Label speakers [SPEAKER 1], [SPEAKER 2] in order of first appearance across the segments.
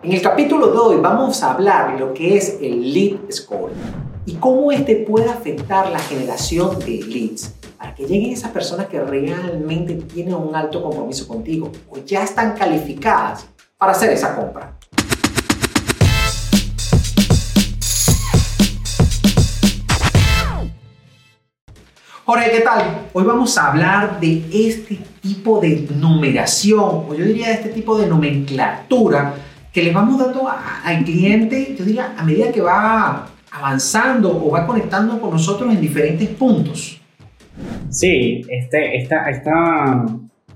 [SPEAKER 1] En el capítulo de hoy vamos a hablar lo que es el lead score y cómo este puede afectar la generación de leads para que lleguen esas personas que realmente tienen un alto compromiso contigo o ya están calificadas para hacer esa compra. Jorge, ¿qué tal? Hoy vamos a hablar de este tipo de numeración, o yo diría de este tipo de nomenclatura que le vamos dando al cliente, yo diría, a medida que va avanzando o va conectando con nosotros en diferentes puntos.
[SPEAKER 2] Sí, este, esta, esta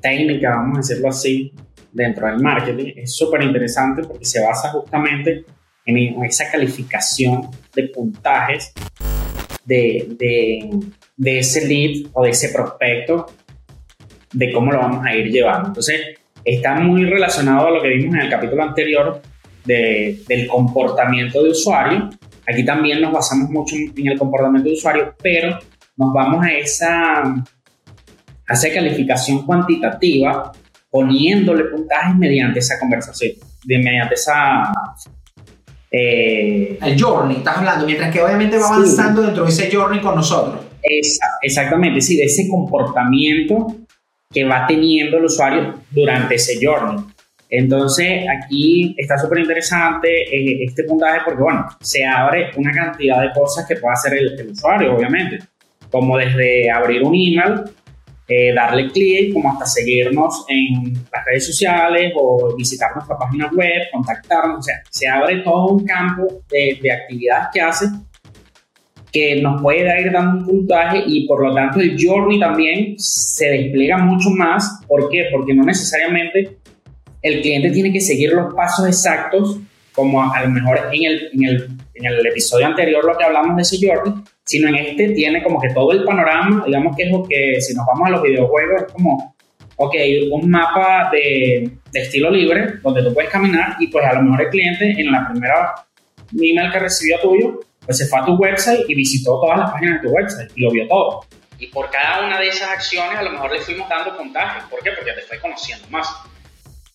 [SPEAKER 2] técnica, vamos a decirlo así, dentro del marketing es súper interesante porque se basa justamente en esa calificación de puntajes de, de, de ese lead o de ese prospecto, de cómo lo vamos a ir llevando. Entonces, está muy relacionado a lo que vimos en el capítulo anterior del comportamiento de usuario. Aquí también nos basamos mucho en el comportamiento de usuario, pero nos vamos a esa, a esa calificación cuantitativa poniéndole puntajes mediante esa conversación, de, mediante esa...
[SPEAKER 1] Eh, el journey, estás hablando, mientras que obviamente va avanzando dentro de ese journey con nosotros.
[SPEAKER 2] exactamente, sí, de ese comportamiento que va teniendo el usuario durante ese journey. Entonces, aquí está súper interesante eh, este puntaje porque, bueno, se abre una cantidad de cosas que puede hacer el, usuario, obviamente, como desde abrir un email, eh, darle clic, como hasta seguirnos en las redes sociales o visitar nuestra página web, contactarnos, o sea, se abre todo un campo de, de actividades que hace que nos puede ir dando un puntaje y por lo tanto el journey también se despliega mucho más. ¿Por qué? Porque no necesariamente el cliente tiene que seguir los pasos exactos como a lo mejor en el, en el, en el episodio anterior lo que hablamos de ese journey, sino en este tiene como que todo el panorama, digamos que es lo que si nos vamos a los videojuegos es como, ok, un mapa de, de estilo libre donde tú puedes caminar y pues a lo mejor el cliente en la primera email que recibió tuyo pues se fue a tu website y visitó todas las páginas de tu website y lo vio todo. Y por cada una de esas acciones a lo mejor le fuimos dando puntajes. ¿Por qué? Porque te fue conociendo más.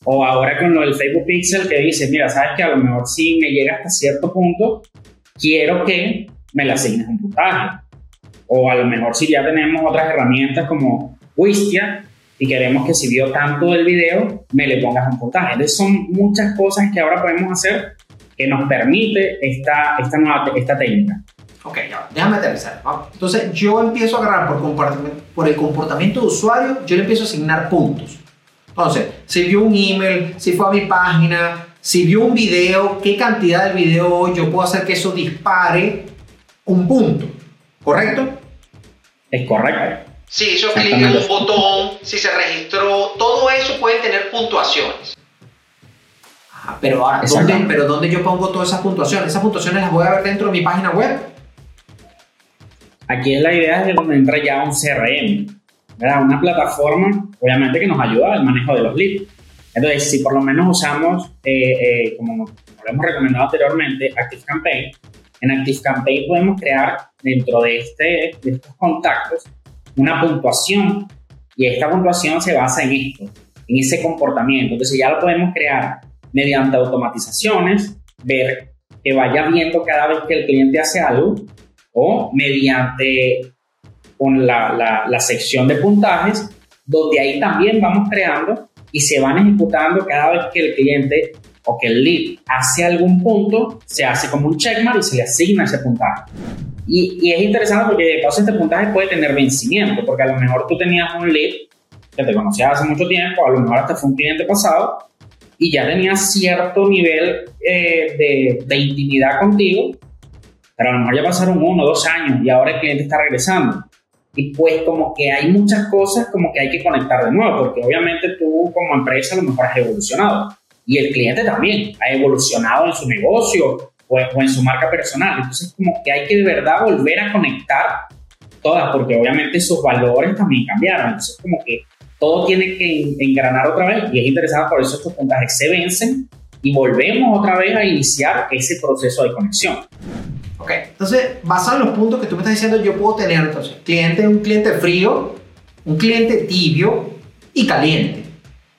[SPEAKER 2] O ahora con lo del Facebook Pixel que dice, mira, sabes que a lo mejor si me llega hasta cierto punto, quiero que me le asignes un puntaje. O a lo mejor si ya tenemos otras herramientas como Wistia y queremos que si vio tanto del video, me le pongas un puntaje. Entonces son muchas cosas que ahora podemos hacer que nos permite esta, esta nueva esta técnica.
[SPEAKER 1] Ok, ya, déjame aterrizar. Entonces, yo empiezo a agarrar por, por el comportamiento de usuario, yo le empiezo a asignar puntos. Entonces, si vio un email, si fue a mi página, si vio un video, qué cantidad del video yo puedo hacer que eso dispare un punto. ¿Correcto?
[SPEAKER 2] Es correcto.
[SPEAKER 1] Si hizo clic en un botón, si se registró, todo eso puede tener puntuaciones. Pero ahora, ¿dónde, pero ¿dónde yo pongo todas esas puntuaciones? ¿Esas puntuaciones las voy a ver dentro de mi página web?
[SPEAKER 2] Aquí es la idea de donde entra ya un CRM, ¿verdad? Una plataforma, obviamente, que nos ayuda al manejo de los leads. Entonces, si por lo menos usamos, eh, eh, como lo hemos recomendado anteriormente, ActiveCampaign, en ActiveCampaign podemos crear dentro de, este, de estos contactos una puntuación y esta puntuación se basa en esto, en ese comportamiento. Entonces ya lo podemos crear mediante automatizaciones, ver que vaya viendo cada vez que el cliente hace algo o mediante con la, la, sección de puntajes, donde ahí también vamos creando y se van ejecutando cada vez que el cliente o que el lead hace algún punto, se hace como un checkmark y se le asigna ese puntaje. Y, es interesante porque de paso este puntaje puede tener vencimiento, porque a lo mejor tú tenías un lead que te conocías hace mucho tiempo, a lo mejor hasta fue un cliente pasado, y ya tenía cierto nivel eh, de, de, intimidad contigo, pero a lo mejor ya pasaron uno o dos años y ahora el cliente está regresando. Y pues como que hay muchas cosas como que hay que conectar de nuevo, porque obviamente tú como empresa a lo mejor has evolucionado y el cliente también ha evolucionado en su negocio o, o en su marca personal. Entonces como que hay que de verdad volver a conectar todas, porque obviamente sus valores también cambiaron. Entonces como que todo tiene que engranar otra vez y es interesante por eso estos puntajes se vencen y volvemos otra vez a iniciar ese proceso de conexión.
[SPEAKER 1] Ok, entonces basado en los puntos que tú me estás diciendo, yo puedo tener entonces cliente, un cliente frío, un cliente tibio y caliente.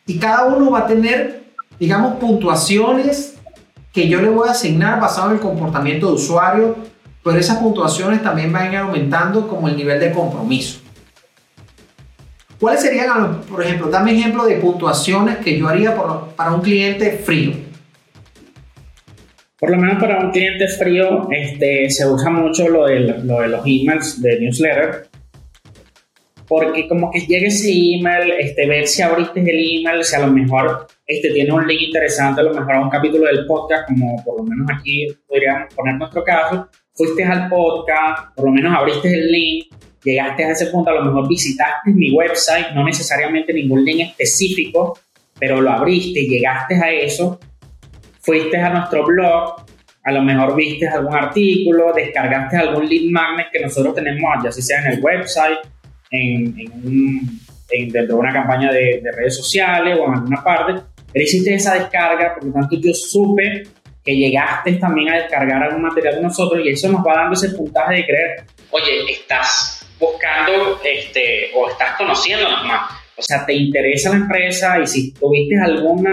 [SPEAKER 1] Y cada uno va a tener, digamos, puntuaciones que yo le voy a asignar basado en el comportamiento de usuario, pero esas puntuaciones también van a ir aumentando como el nivel de compromiso. ¿Cuáles serían, por ejemplo, dame ejemplo de puntuaciones que yo haría para un cliente frío?
[SPEAKER 2] Por lo menos para un cliente frío este, se usa mucho lo de, lo de los emails de newsletter, porque como que llegue ese email, este, ver si abriste el email, si a lo mejor este, tiene un link interesante, a lo mejor a un capítulo del podcast, como por lo menos aquí podríamos poner nuestro caso, fuiste al podcast, por lo menos abriste el link, llegaste a ese punto, a lo mejor visitaste mi website, no necesariamente ningún link específico, pero lo abriste, llegaste a eso, fuiste a nuestro blog, a lo mejor viste algún artículo, descargaste algún lead magnet que nosotros tenemos, ya sea en el website, en, dentro de una campaña de, redes sociales o en alguna parte, pero hiciste esa descarga, por lo tanto yo supe que llegaste también a descargar algún material de nosotros y eso nos va dando ese puntaje de creer, oye, estás buscando este, o estás conociéndonos más. O sea, te interesa la empresa y si tuviste algún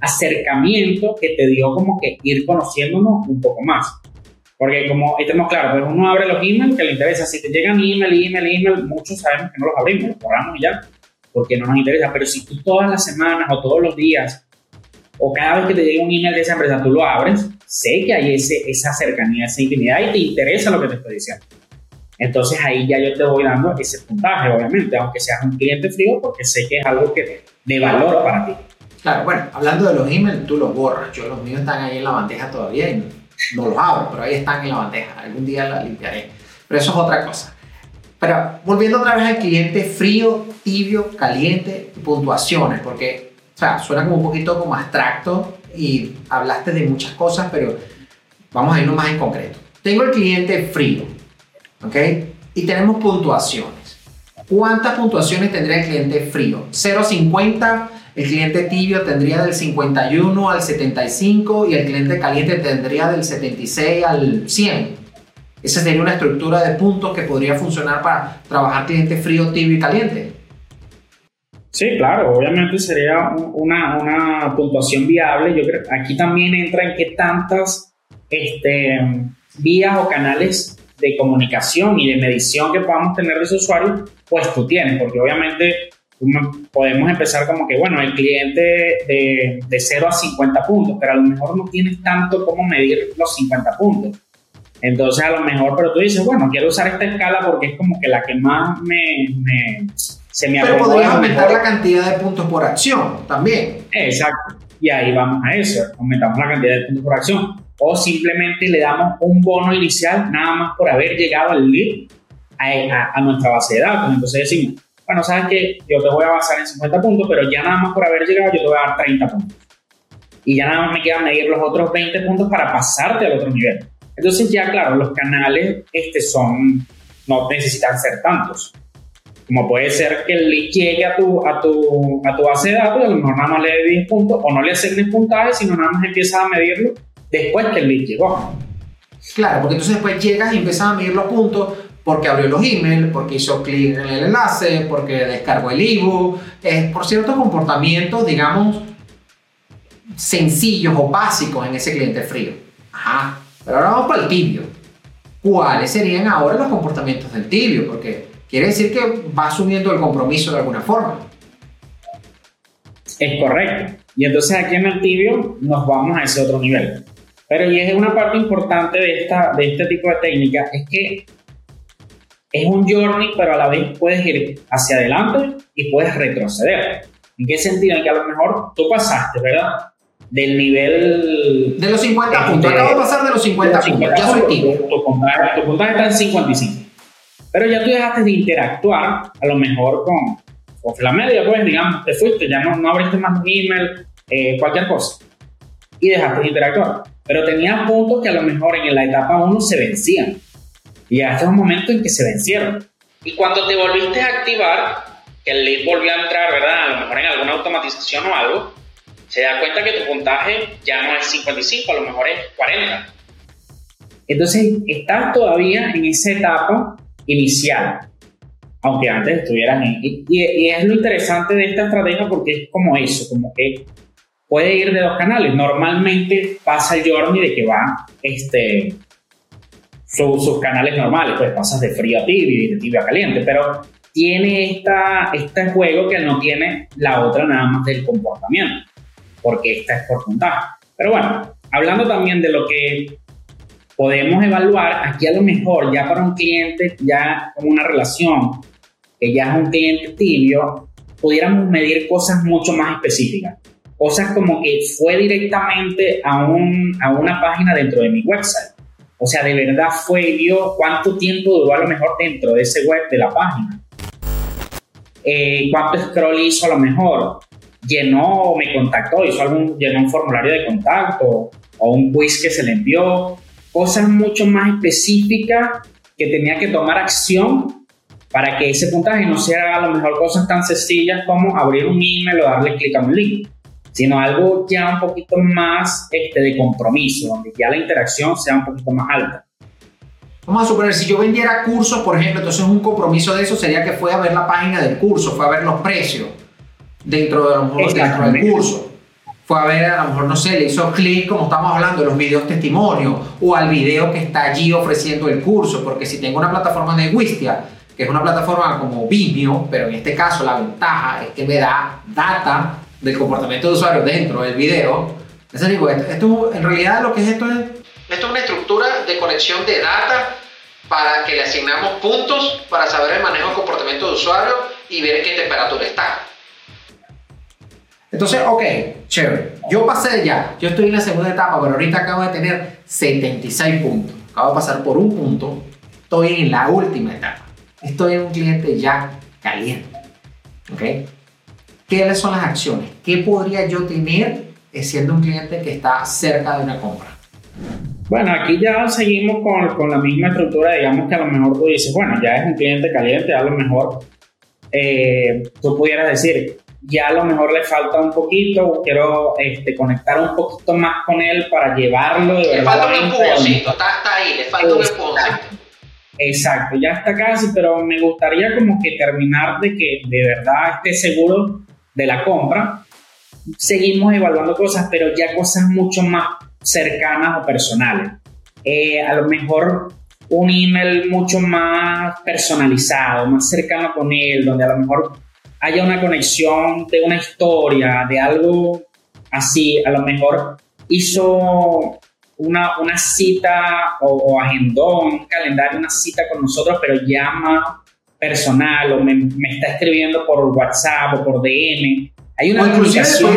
[SPEAKER 2] acercamiento que te dio como que ir conociéndonos un poco más. Porque como estemos claros, pues uno abre los emails que le interesa. Si te llegan email, email, email, muchos sabemos que no los abrimos, los borramos ya, porque no nos interesa. Pero si tú todas las semanas o todos los días o cada vez que te llega un email de esa empresa, tú lo abres, sé que hay ese, esa cercanía, esa intimidad y te interesa lo que te estoy diciendo. Entonces ahí ya yo te voy dando ese puntaje, obviamente, aunque seas un cliente frío, porque sé que es algo que de valor para ti.
[SPEAKER 1] Claro, bueno, hablando de los emails, tú los borras. Yo los míos están ahí en la bandeja todavía y no los abro, pero ahí están en la bandeja. Algún día la limpiaré. Pero eso es otra cosa. Pero volviendo otra vez al cliente frío, tibio, caliente, puntuaciones, porque o sea, suena como un poquito como abstracto y hablaste de muchas cosas, pero vamos a irnos más en concreto. Tengo el cliente frío, ¿ok? Y tenemos puntuaciones. ¿Cuántas puntuaciones tendría el cliente frío? 0 a 50, el cliente tibio tendría del 51 al 75 y el cliente caliente tendría del 76 al 100. Esa sería una estructura de puntos que podría funcionar para trabajar cliente frío, tibio y caliente.
[SPEAKER 2] Sí, claro, obviamente sería una, una puntuación viable. Yo creo aquí también entra en qué tantas este, vías o canales de comunicación y de medición que podamos tener de ese usuario, pues tú tienes, porque obviamente podemos empezar como que, bueno, el cliente de, de 0 a 50 puntos, pero a lo mejor no tienes tanto cómo medir los 50 puntos. Entonces, a lo mejor, pero tú dices, bueno, quiero usar esta escala porque es como que la que más me, me se me
[SPEAKER 1] Pero podrías aumentar la cantidad de puntos por acción también.
[SPEAKER 2] Exacto. Y ahí vamos a eso, aumentamos la cantidad de puntos por acción. O simplemente le damos un bono inicial nada más por haber llegado al lead a, nuestra base de datos. Entonces decimos, bueno, sabes que yo te voy a basar en 50 puntos, pero ya nada más por haber llegado yo te voy a dar 30 puntos. Y ya nada más me queda medir los otros 20 puntos para pasarte al otro nivel. Entonces ya, claro, los canales este, son, no necesitan ser tantos. Como puede ser que el lead llegue a tu, a tu, a tu base de datos a lo mejor nada más le dé 10 puntos o no le asignes puntaje, sino nada más empiezas a medirlo después que el lead llegó.
[SPEAKER 1] Claro, porque entonces después llegas y empiezas a medir los puntos porque abrió los emails, porque hizo clic en el enlace, porque descargó el ebook, eh, por ciertos comportamientos, digamos, sencillos o básicos en ese cliente frío. Ajá, pero ahora vamos para el tibio. ¿Cuáles serían ahora los comportamientos del tibio? Porque quiere decir que va asumiendo el compromiso de alguna forma.
[SPEAKER 2] Es correcto. Y entonces aquí en el tibio nos vamos a ese otro nivel. Pero y es una parte importante de, esta, de este tipo de técnica, es que es un journey, pero a la vez puedes ir hacia adelante y puedes retroceder. ¿En qué sentido? En que a lo mejor tú pasaste, ¿verdad? Del nivel...
[SPEAKER 1] De los 50 puntos. Acabo de pasar de los 50, puntos. Ya soy tibio.
[SPEAKER 2] Tu, puntaje, está en 55. Pero ya tú dejaste de interactuar, a lo mejor con, con la media, pues, digamos, te fuiste, ya no, no abriste más un email, eh, cualquier cosa. Y dejaste de interactuar. Pero tenías puntos que a lo mejor en la etapa 1 se vencían y hasta un momento en que se vencieron. Y cuando te volviste a activar, que el lead volvió a entrar, ¿verdad? A lo mejor en alguna automatización o algo, se da cuenta que tu puntaje ya no es 55, a lo mejor es 40. Entonces, estás todavía en esa etapa inicial, aunque antes estuvieras en... Y, y, es lo interesante de esta estrategia porque es como eso, como que puede ir de dos canales. Normalmente pasa el journey de que va este, sus canales normales, pues pasas de frío a tibio y de tibio a caliente, pero tiene esta, este juego que no tiene la otra nada más del comportamiento, porque esta es por puntaje. Pero bueno, hablando también de lo que podemos evaluar, aquí a lo mejor ya para un cliente, ya con una relación, que ya es un cliente tibio, pudiéramos medir cosas mucho más específicas. Cosas como que fue directamente a, un, a una página dentro de mi website. O sea, de verdad fue, vio cuánto tiempo duró a lo mejor dentro de ese web de la página. Eh, cuánto scroll hizo a lo mejor. Llenó, me contactó, hizo algún, llenó un formulario de contacto o un quiz que se le envió. Cosas mucho más específicas que tenía que tomar acción para que ese puntaje no sea a lo mejor cosas tan sencillas como abrir un email o darle clic a un link sino algo ya un poquito más este, de compromiso, donde ya la interacción sea un poquito más alta.
[SPEAKER 1] Vamos a suponer, si yo vendiera cursos, por ejemplo, entonces un compromiso de eso sería que fue a ver la página del curso, fue a ver los precios dentro, de, a lo mejor, dentro del curso. Fue a ver, a lo mejor, no sé, le hizo clic, como estamos hablando, de los videos testimonios o al video que está allí ofreciendo el curso, porque si tengo una plataforma de Wistia, que es una plataforma como Vimeo, pero en este caso la ventaja es que me da data del comportamiento de usuario dentro del video. Es digo, esto, en realidad lo que es esto es... Esto es una estructura de conexión de data para que le asignamos puntos para saber el manejo del comportamiento de usuario y ver en qué temperatura está. Entonces, ok, chévere. Yo pasé ya, yo estoy en la segunda etapa, pero ahorita acabo de tener 76 puntos. Acabo de pasar por un punto. Estoy en la última etapa. Estoy en un cliente ya caliente. ¿Ok? ¿Qué son las acciones? ¿Qué podría yo tener eh, siendo un cliente que está cerca de una compra?
[SPEAKER 2] Bueno, aquí ya seguimos con, con, la misma estructura, digamos que a lo mejor tú dices, bueno, ya es un cliente caliente, a lo mejor eh, tú pudieras decir, ya a lo mejor le falta un poquito, quiero este, conectar un poquito más con él para llevarlo
[SPEAKER 1] de Le falta un empujoncito, está, está, ahí, le falta un empujoncito.
[SPEAKER 2] Exacto, ya está casi, pero me gustaría como que terminar de que de verdad esté seguro de la compra, seguimos evaluando cosas, pero ya cosas mucho más cercanas o personales. Eh, a lo mejor un email mucho más personalizado, más cercano con él, donde a lo mejor haya una conexión de una historia, de algo así, a lo mejor hizo una, una cita o, agendó un calendario, una cita con nosotros, pero llama personal o me, está escribiendo por WhatsApp o por DM. Hay una comunicación.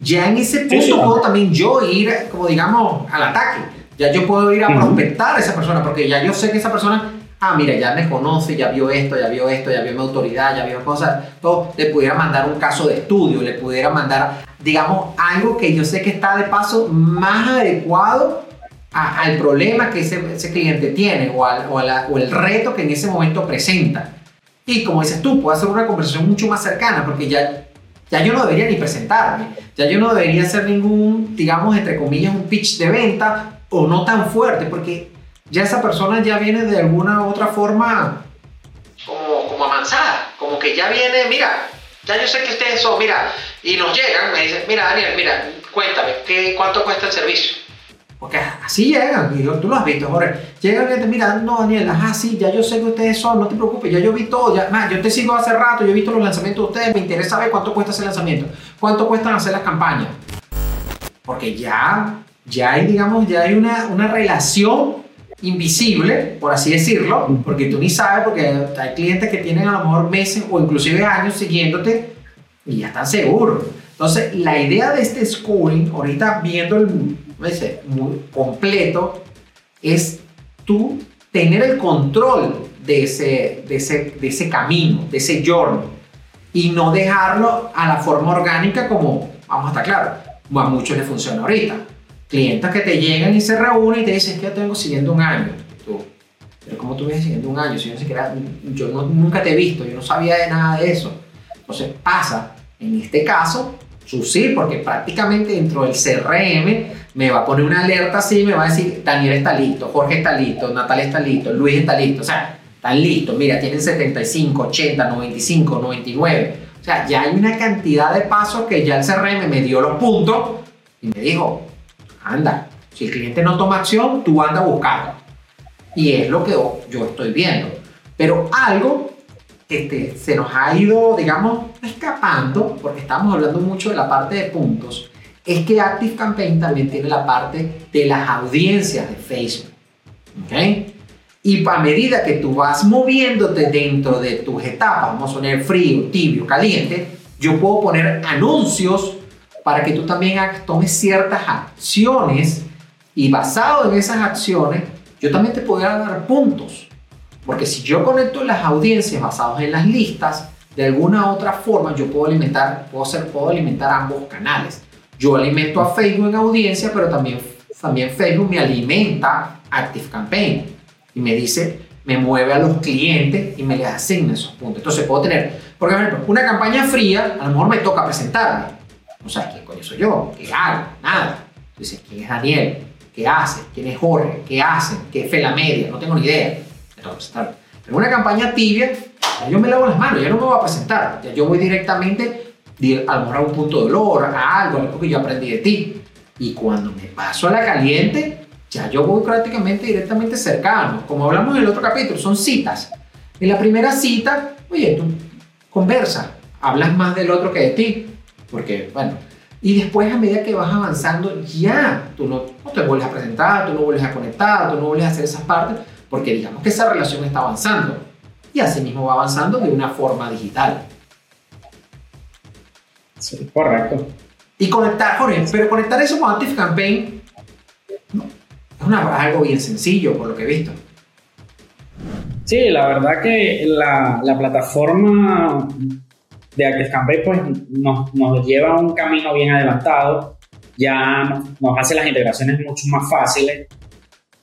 [SPEAKER 1] Ya en ese punto puedo también yo ir, como digamos, al ataque. Ya yo puedo ir a prospectar a esa persona porque ya yo sé que esa persona, ah, mira, ya me conoce, ya vio esto, ya vio esto, ya vio mi autoridad, ya vio cosas. Todo, le pudiera mandar un caso de estudio, le pudiera mandar, digamos, algo que yo sé que está de paso más adecuado al problema que ese, ese cliente tiene o, al, o, o, el reto que en ese momento presenta. Y como dices tú, puedo hacer una conversación mucho más cercana porque ya, ya yo no debería ni presentarme, ya yo no debería hacer ningún, digamos, entre comillas, un pitch de venta o no tan fuerte porque ya esa persona ya viene de alguna u otra forma como, como avanzada, como que ya viene, mira, ya yo sé que ustedes son, mira, y nos llegan, me dicen, mira Daniel, mira, cuéntame, ¿qué, ¿cuánto cuesta el servicio? Porque así llegan, y tú lo has visto, Jorge. Llegan y te mira, no, Daniel, ajá, sí, ya yo sé que ustedes son, no te preocupes, ya yo vi todo, ya, más, yo te sigo hace rato, yo he visto los lanzamientos de ustedes, me interesa saber cuánto cuesta ese lanzamiento, cuánto cuestan hacer las campañas. Porque ya, ya hay, digamos, ya hay una, una relación invisible, por así decirlo, porque tú ni sabes, porque hay clientes que tienen a lo mejor meses o inclusive años siguiéndote y ya están seguros. Entonces, la idea de este scoring, ahorita viendo el dice, muy completo, es tú tener el control de ese, de ese, de ese camino, de ese journey, y no dejarlo a la forma orgánica como, vamos a estar claros, a muchos les funciona ahorita. Clientes que te llegan y se reúnen y te dicen, que yo tengo siguiendo un año. Tú, pero ¿cómo tú ves siguiendo un año? Si yo, siquiera, yo nunca te he visto, yo no sabía de nada de eso. Entonces pasa, en este caso, sí, porque prácticamente dentro del CRM me va a poner una alerta así, me va a decir, Daniel está listo, Jorge está listo, Natalia está listo, Luis está listo, o sea, están listos, mira, tienen 75, 80, 95, 99. O sea, ya hay una cantidad de pasos que ya el CRM me dio los puntos y me dijo, anda, si el cliente no toma acción, tú anda a buscarlo. Y es lo que yo estoy viendo. Pero algo este, se nos ha ido, digamos, escapando, porque estamos hablando mucho de la parte de puntos, es que Active Campaign también tiene la parte de las audiencias de Facebook. ¿Ok? Y a medida que tú vas moviéndote dentro de tus etapas, vamos a poner frío, tibio, caliente, yo puedo poner anuncios para que tú también tomes ciertas acciones y basado en esas acciones, yo también te podría dar puntos. Porque si yo conecto las audiencias basadas en las listas, de alguna otra forma yo puedo alimentar, puedo, hacer, puedo alimentar ambos canales. Yo alimento a Facebook en audiencia, pero también, también Facebook me alimenta Active Campaign y me dice, me mueve a los clientes y me les asigna esos puntos. Entonces puedo tener, por ejemplo, una campaña fría, a lo mejor me toca presentarme no sabes quién coño soy yo, qué hago, nada. Dices, ¿quién es Daniel? ¿Qué hace? ¿Quién es Jorge? ¿Qué hacen? ¿Qué es la Media? No tengo ni idea. Entonces, tal. En una campaña tibia, yo me lavo las manos, ya no me voy a presentar. Ya yo voy directamente a lo mejor a un punto de dolor, a algo, algo que yo aprendí de ti. Y cuando me paso a la caliente, ya yo voy prácticamente directamente cercano. Como hablamos en el otro capítulo, son citas. En la primera cita, oye, tú conversa, hablas más del otro que de ti. Porque, bueno, y después a medida que vas avanzando, ya tú no, te vuelves a presentar, tú no vuelves a conectar, tú no vuelves a hacer esas partes, porque digamos que esa relación está avanzando. Y así mismo va avanzando de una forma digital.
[SPEAKER 2] Sí, correcto.
[SPEAKER 1] Y conectar, Jorge, pero conectar eso con Active Campaign es una, algo bien sencillo, por lo que he visto.
[SPEAKER 2] Sí, la verdad que la, la plataforma de ActiveCampaign pues nos, nos lleva a un camino bien adelantado, ya nos, hace las integraciones mucho más fáciles.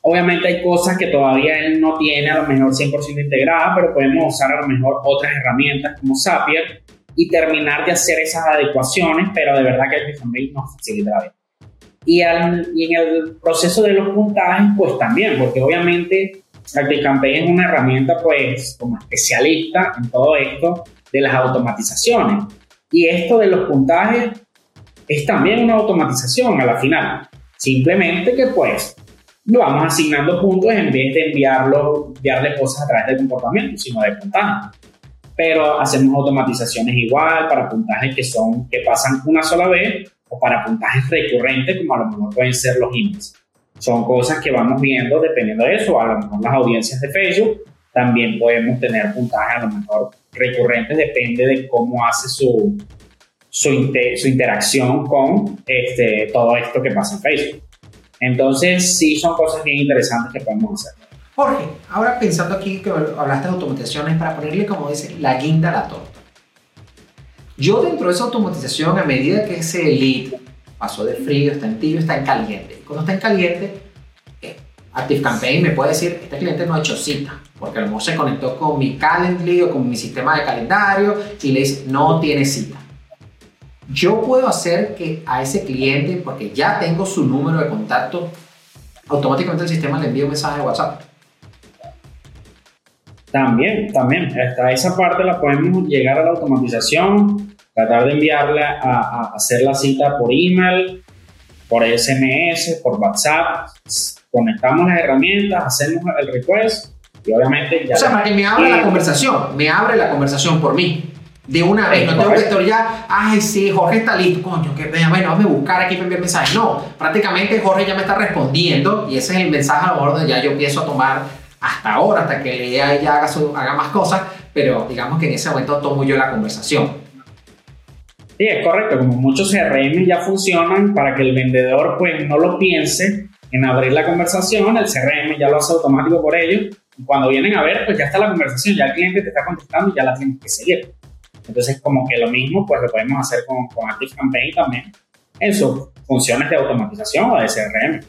[SPEAKER 2] Obviamente hay cosas que todavía él no tiene a lo mejor 100% integradas, pero podemos usar a lo mejor otras herramientas como Zapier y terminar de hacer esas adecuaciones, pero de verdad que ActiveCampaign nos facilita la vida. Y, y, en el proceso de los puntajes, pues también, porque obviamente ActiveCampaign es una herramienta pues como especialista en todo esto de las automatizaciones. Y esto de los puntajes es también una automatización a la final. Simplemente que pues lo vamos asignando puntos en vez de enviarlo, enviarle cosas a través del comportamiento, sino de puntaje. Pero hacemos automatizaciones igual para puntajes que son que pasan una sola vez o para puntajes recurrentes como a lo mejor pueden ser los emails. Son cosas que vamos viendo dependiendo de eso, a lo mejor las audiencias de Facebook también podemos tener puntajes a lo mejor recurrentes, depende de cómo hace su, su, interacción con este, todo esto que pasa en Facebook. Entonces, sí son cosas bien interesantes que podemos hacer.
[SPEAKER 1] Jorge, ahora pensando aquí que hablaste de automatizaciones, para ponerle, como dice, la guinda a la torta. Yo dentro de esa automatización, a medida que ese lead pasó de frío, está en tibio, está en caliente. Cuando está en caliente, eh, ActiveCampaign me puede decir, este cliente no ha hecho cita porque a lo mejor se conectó con mi Calendly o con mi sistema de calendario y le dice, no tiene cita. Yo puedo hacer que a ese cliente, porque ya tengo su número de contacto, automáticamente el sistema le envíe un mensaje de WhatsApp.
[SPEAKER 2] También, también. Hasta esa parte la podemos llegar a la automatización, tratar de enviarle a, hacer la cita por email, por SMS, por WhatsApp. Conectamos las herramientas, hacemos el request y obviamente ya.
[SPEAKER 1] O sea, para que me abra la conversación, me abre la conversación por mí. De una vez, no tengo que estar ya, ay, sí, Jorge está listo, coño, que bueno, vamos a buscar aquí para enviar mensajes. No, prácticamente Jorge ya me está respondiendo y ese es el mensaje a lo mejor donde ya yo empiezo a tomar hasta ahora, hasta que ella ya haga, haga más cosas, pero digamos que en ese momento tomo yo la conversación.
[SPEAKER 2] Sí, es correcto, como muchos CRM ya funcionan para que el vendedor pues no lo piense en abrir la conversación, el CRM ya lo hace automático por ellos cuando vienen a ver, pues ya está la conversación, ya el cliente te está contestando y ya la tienes que seguir. Entonces, como que lo mismo, pues lo podemos hacer con, con ActiveCampaign también en sus funciones de automatización o de CRM.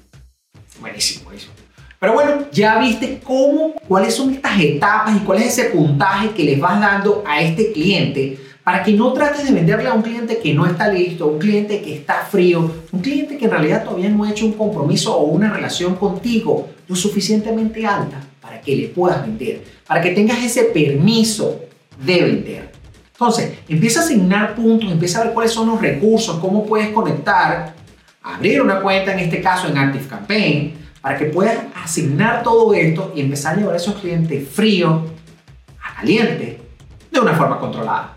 [SPEAKER 1] Buenísimo, buenísimo. Pero bueno, ya viste cómo, cuáles son estas etapas y cuál es ese puntaje que les vas dando a este cliente para que no trates de venderle a un cliente que no está listo, un cliente que está frío, un cliente que en realidad todavía no ha hecho un compromiso o una relación contigo lo suficientemente alta para que le puedas vender, para que tengas ese permiso de vender. Entonces, empieza a asignar puntos, empieza a ver cuáles son los recursos, cómo puedes conectar, abrir una cuenta, en este caso en ActiveCampaign, para que puedas asignar todo esto y empezar a llevar a esos clientes fríos a caliente de una forma controlada.